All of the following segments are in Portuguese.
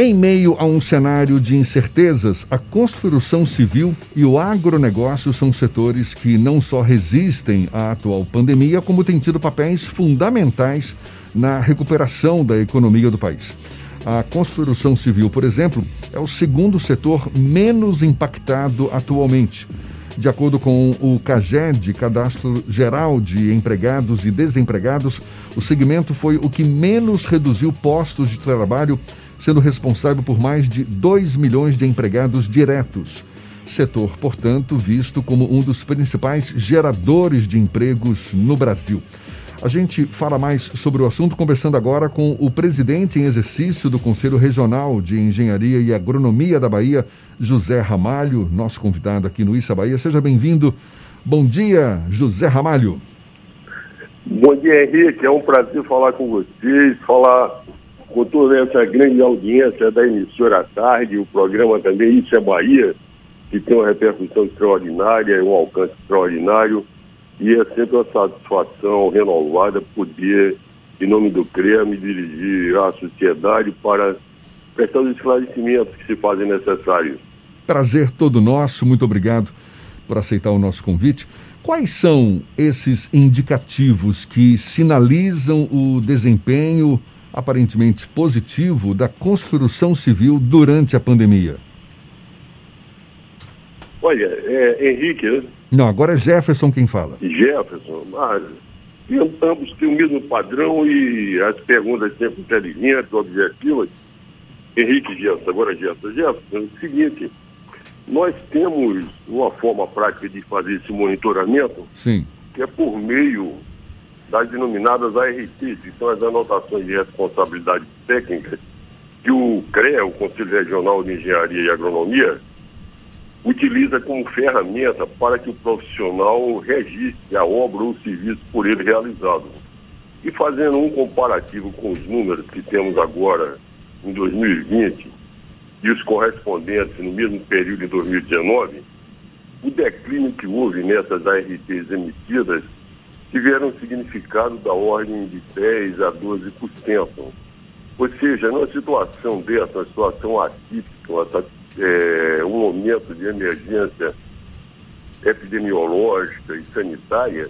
Em meio a um cenário de incertezas, a construção civil e o agronegócio são setores que não só resistem à atual pandemia, como têm tido papéis fundamentais na recuperação da economia do país. A construção civil, por exemplo, é o segundo setor menos impactado atualmente. De acordo com o CAGED, Cadastro Geral de Empregados e Desempregados, o segmento foi o que menos reduziu postos de trabalho sendo responsável por mais de 2 milhões de empregados diretos. Setor, portanto, visto como um dos principais geradores de empregos no Brasil. A gente fala mais sobre o assunto conversando agora com o presidente em exercício do Conselho Regional de Engenharia e Agronomia da Bahia, José Ramalho, nosso convidado aqui no Issa Bahia. Seja bem-vindo. Bom dia, José Ramalho. Bom dia, Henrique. É um prazer falar com vocês, falar com toda essa grande audiência da emissora à tarde, o programa também Isso é Bahia, que tem uma repercussão extraordinária, um alcance extraordinário, e é sempre uma satisfação renovada poder, em nome do CREA, me dirigir à sociedade para prestar os esclarecimentos que se fazem necessários. Prazer todo nosso, muito obrigado por aceitar o nosso convite. Quais são esses indicativos que sinalizam o desempenho aparentemente positivo da construção civil durante a pandemia? Olha, é, Henrique, né? Não, agora é Jefferson quem fala. Jefferson, mas ambos têm o mesmo padrão e as perguntas sempre inteligentes, objetivas. Henrique Jefferson, agora Jefferson. Jefferson, é o seguinte, nós temos uma forma prática de fazer esse monitoramento, Sim. que é por meio das denominadas ARTs, que são as anotações de responsabilidade técnica, que o CREA, o Conselho Regional de Engenharia e Agronomia, utiliza como ferramenta para que o profissional registre a obra ou o serviço por ele realizado. E fazendo um comparativo com os números que temos agora em 2020 e os correspondentes no mesmo período em 2019, o declínio que houve nessas ARTs emitidas tiveram um significado da ordem de 10% a 12%. Ou seja, numa situação dessa, uma situação atípica, uma, é, um momento de emergência epidemiológica e sanitária,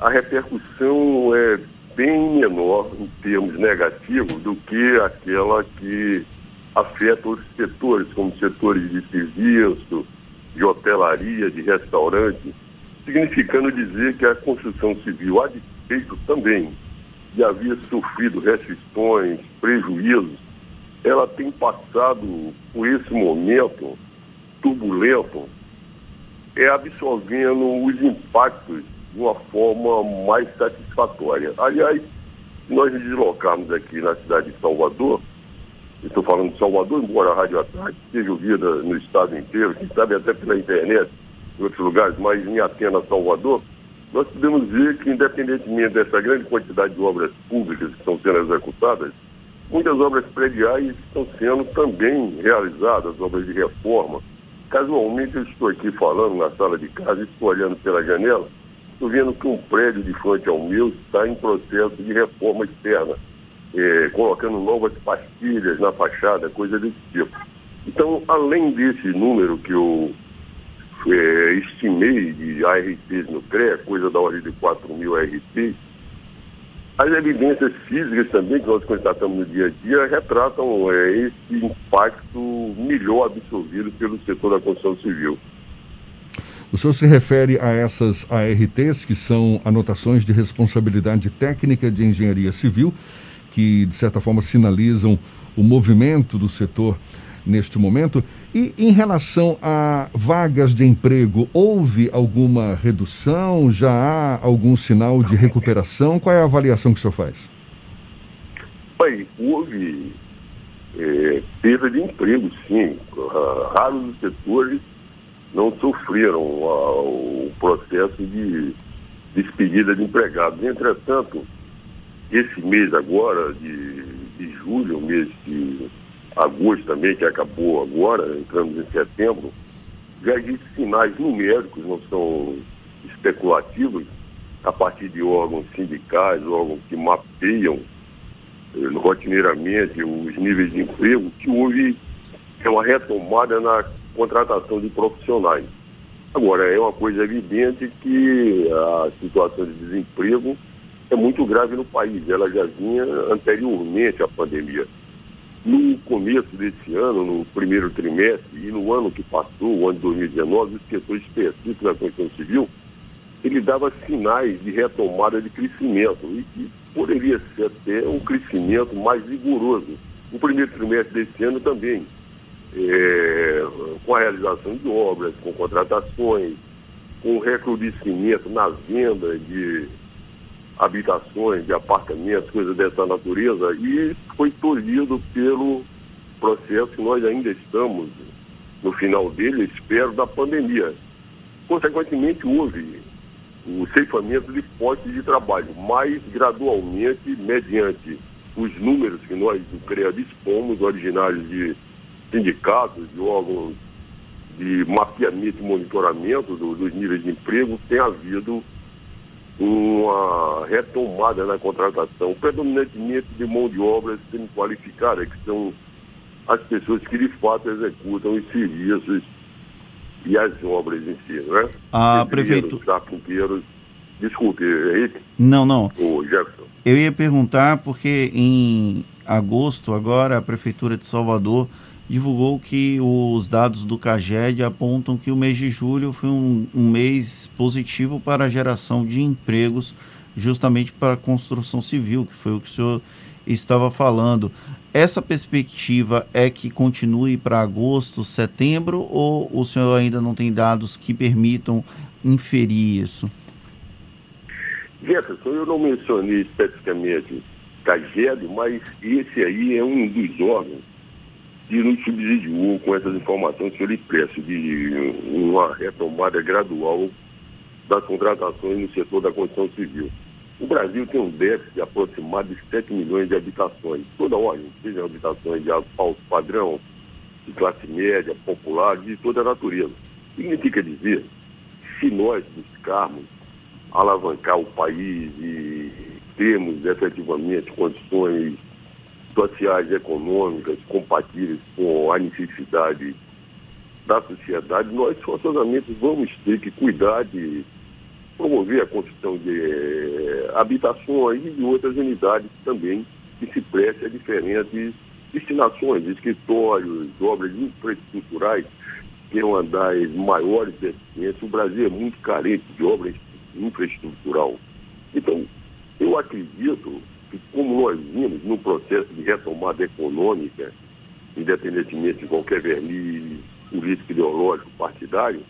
a repercussão é bem menor em termos negativos do que aquela que afeta outros setores, como setores de serviço, de hotelaria, de restaurante significando dizer que a construção civil, a despeito também de haver sofrido restrições, prejuízos, ela tem passado por esse momento turbulento, é absorvendo os impactos de uma forma mais satisfatória. Aliás, se nós nos deslocarmos aqui na cidade de Salvador, estou falando de Salvador, embora a Rádio Ataque seja ouvida no estado inteiro, quem sabe até pela internet, em outros lugares, mas em Atena, Salvador, nós podemos ver que, independentemente dessa grande quantidade de obras públicas que estão sendo executadas, muitas obras prediais estão sendo também realizadas, obras de reforma. Casualmente, eu estou aqui falando na sala de casa, estou olhando pela janela, estou vendo que um prédio de frente ao meu está em processo de reforma externa, é, colocando novas pastilhas na fachada, coisa desse tipo. Então, além desse número que eu é, estimei de ARTs no CREA, coisa da ordem de 4 mil ARTs, as evidências físicas também que nós constatamos no dia a dia retratam é, esse impacto melhor absorvido pelo setor da construção civil. O senhor se refere a essas ARTs, que são anotações de responsabilidade técnica de engenharia civil, que de certa forma sinalizam o movimento do setor neste momento. E em relação a vagas de emprego, houve alguma redução? Já há algum sinal de recuperação? Qual é a avaliação que o senhor faz? Pai, houve é, perda de emprego, sim. Raros setores não sofreram o processo de despedida de empregados. Entretanto, esse mês agora, de, de julho, mês que agosto também, que acabou agora, entramos em setembro, já existem sinais numéricos, não são especulativos, a partir de órgãos sindicais, órgãos que mapeiam rotineiramente os níveis de emprego, que houve uma retomada na contratação de profissionais. Agora, é uma coisa evidente que a situação de desemprego é muito grave no país. Ela já vinha anteriormente à pandemia. No começo desse ano, no primeiro trimestre e no ano que passou, o ano de 2019, o setor específico da construção civil, ele dava sinais de retomada de crescimento e que poderia ser até um crescimento mais vigoroso. No primeiro trimestre desse ano também, é, com a realização de obras, com contratações, com recrudescimento na venda de habitações, de apartamentos, coisas dessa natureza, e foi tolhido pelo processo que nós ainda estamos no final dele, espero, da pandemia. Consequentemente, houve o ceifamento de postos de trabalho, mas gradualmente, mediante os números que nós do CREA dispomos, originários de sindicatos, de órgãos de mapeamento e monitoramento do, dos níveis de emprego, tem havido uma retomada na contratação, predominantemente de mão de obra semi-qualificada, que são as pessoas que de fato executam os serviços e as obras em si, né? Ah, prefeito. Carpinteiros. Desculpe, Henrique. Não, não. O Jefferson. Eu ia perguntar porque em agosto, agora, a Prefeitura de Salvador divulgou que os dados do CAGED apontam que o mês de julho foi um, um mês positivo para a geração de empregos, justamente para a construção civil, que foi o que o senhor estava falando. Essa perspectiva é que continue para agosto, setembro, ou o senhor ainda não tem dados que permitam inferir isso? Jefferson, eu não mencionei especificamente CAGED, mas esse aí é um dos órgãos que nos subsidiou com essas informações que eu lhe peço, de uma retomada gradual das contratações no setor da construção civil. O Brasil tem um déficit aproximado de 7 milhões de habitações, toda ordem, sejam habitações de alto padrão, de classe média, popular, de toda a natureza. Significa dizer, se nós buscarmos alavancar o país e termos efetivamente condições sociais e econômicas compatíveis com a necessidade da sociedade, nós forçosamente vamos ter que cuidar de promover a construção de eh, habitações e de outras unidades também que se prestem a diferentes destinações, escritórios, obras infraestruturais, que tenham andares maiores e eficientes. O Brasil é muito carente de obra infraestrutural. Então, eu acredito que como nós vimos no processo de retomada econômica, independentemente de qualquer verniz político, ideológico, partidário,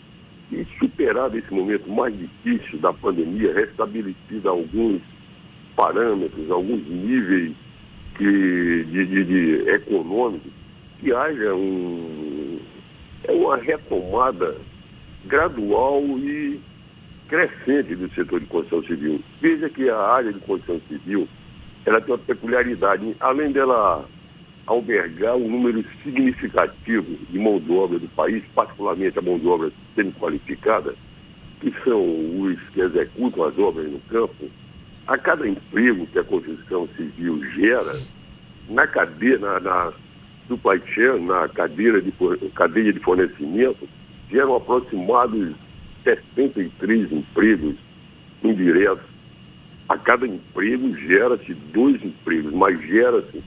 e superado esse momento mais difícil da pandemia, restabelecido alguns parâmetros, alguns níveis que, de, de, de econômicos, que haja um, é uma retomada gradual e crescente do setor de construção civil. Veja que a área de construção civil ela tem uma peculiaridade. Além dela albergar um número significativo de mão de obra do país, particularmente a mão de obra semi-qualificada, que são os que executam as obras no campo, a cada emprego que a construção civil gera, na cadeia, na, na supply chain, na cadeira de, cadeia de fornecimento, geram aproximados 63 empregos indiretos a cada emprego gera-se dois empregos, mas gera-se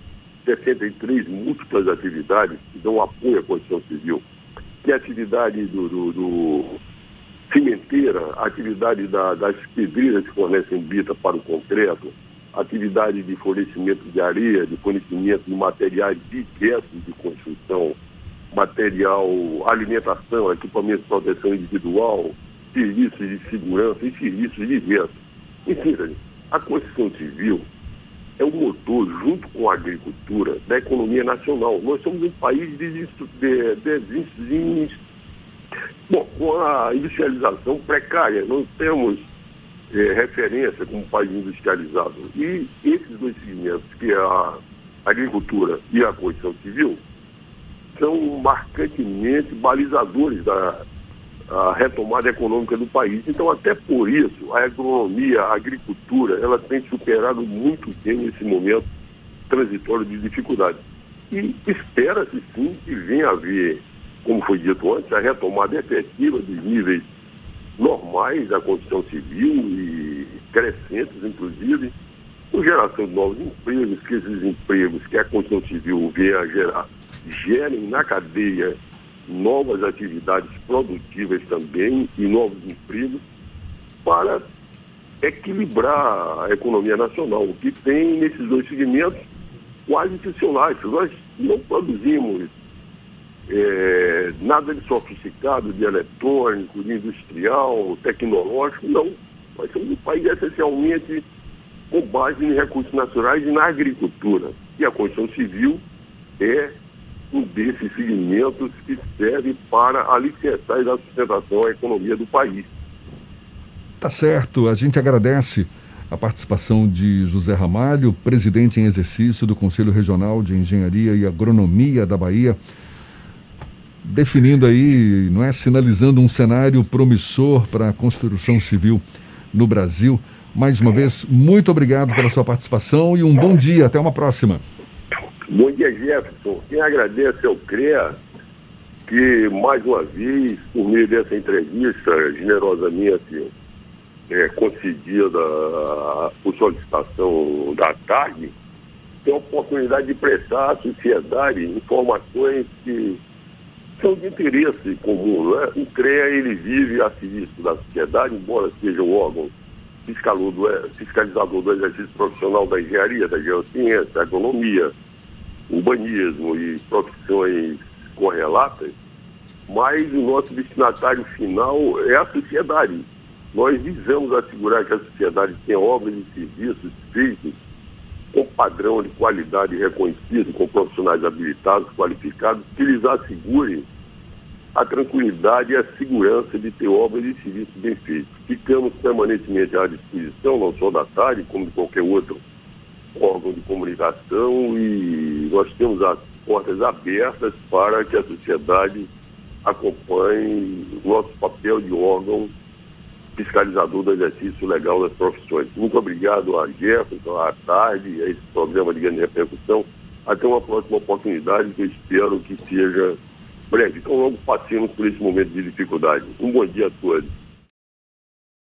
63 múltiplas atividades que dão apoio à construção civil. Que é a atividade do, do, do cimenteira, a atividade da, das pedreiras que fornecem bita para o concreto, atividade de fornecimento de areia, de fornecimento de materiais diversos de construção, material, alimentação, equipamento de proteção individual, serviços de segurança e serviços diversos. Enfim, a construção civil é o motor, junto com a agricultura, da economia nacional. Nós somos um país de, de, de, de bom, com a industrialização precária, não temos é, referência como país industrializado. E esses dois segmentos, que é a agricultura e a construção civil, são marcantemente balizadores da, a retomada econômica do país. Então, até por isso, a agronomia, a agricultura, ela tem superado muito bem nesse momento transitório de dificuldade. E espera-se sim que venha a haver, como foi dito antes, a retomada efetiva dos níveis normais da condição civil e crescentes, inclusive, com geração de novos empregos, que esses empregos que a Constituição Civil venha a gerar, gerem na cadeia novas atividades produtivas também e novos empregos para equilibrar a economia nacional, o que tem nesses dois segmentos quase funcionais. Nós não produzimos é, nada de sofisticado, de eletrônico, de industrial, tecnológico, não. Nós somos um país essencialmente com base em recursos naturais e na agricultura. E a Constituição Civil é desses segmentos que serve para alicerçar e dar sustentação à economia do país. Tá certo, a gente agradece a participação de José Ramalho, presidente em exercício do Conselho Regional de Engenharia e Agronomia da Bahia, definindo aí, não é, sinalizando um cenário promissor para a construção civil no Brasil. Mais uma vez, muito obrigado pela sua participação e um bom dia. Até uma próxima. Bom dia, Jefferson. Quem agradece é o CREA, que mais uma vez, por meio dessa entrevista generosamente é, concedida por solicitação da TAG, tem a oportunidade de prestar à sociedade informações que são de interesse comum. É? O CREA ele vive a serviço da sociedade, embora seja um órgão fiscalizador do exercício profissional da engenharia, da geociência, da agronomia, urbanismo e profissões correlatas, mas o nosso destinatário final é a sociedade. Nós visamos assegurar que a sociedade tenha obras e serviços feitos com padrão de qualidade reconhecido, com profissionais habilitados, qualificados, que lhes assegurem a tranquilidade e a segurança de ter obras e serviços bem feitos. Ficamos permanentemente à disposição, não só da TARI, como de qualquer outro órgão de comunicação e nós temos as portas abertas para que a sociedade acompanhe o nosso papel de órgão fiscalizador do exercício legal das profissões. Muito obrigado a Jefferson, à tarde, a esse programa de grande repercussão. Até uma próxima oportunidade que eu espero que seja breve. Então logo passemos por esse momento de dificuldade. Um bom dia a todos.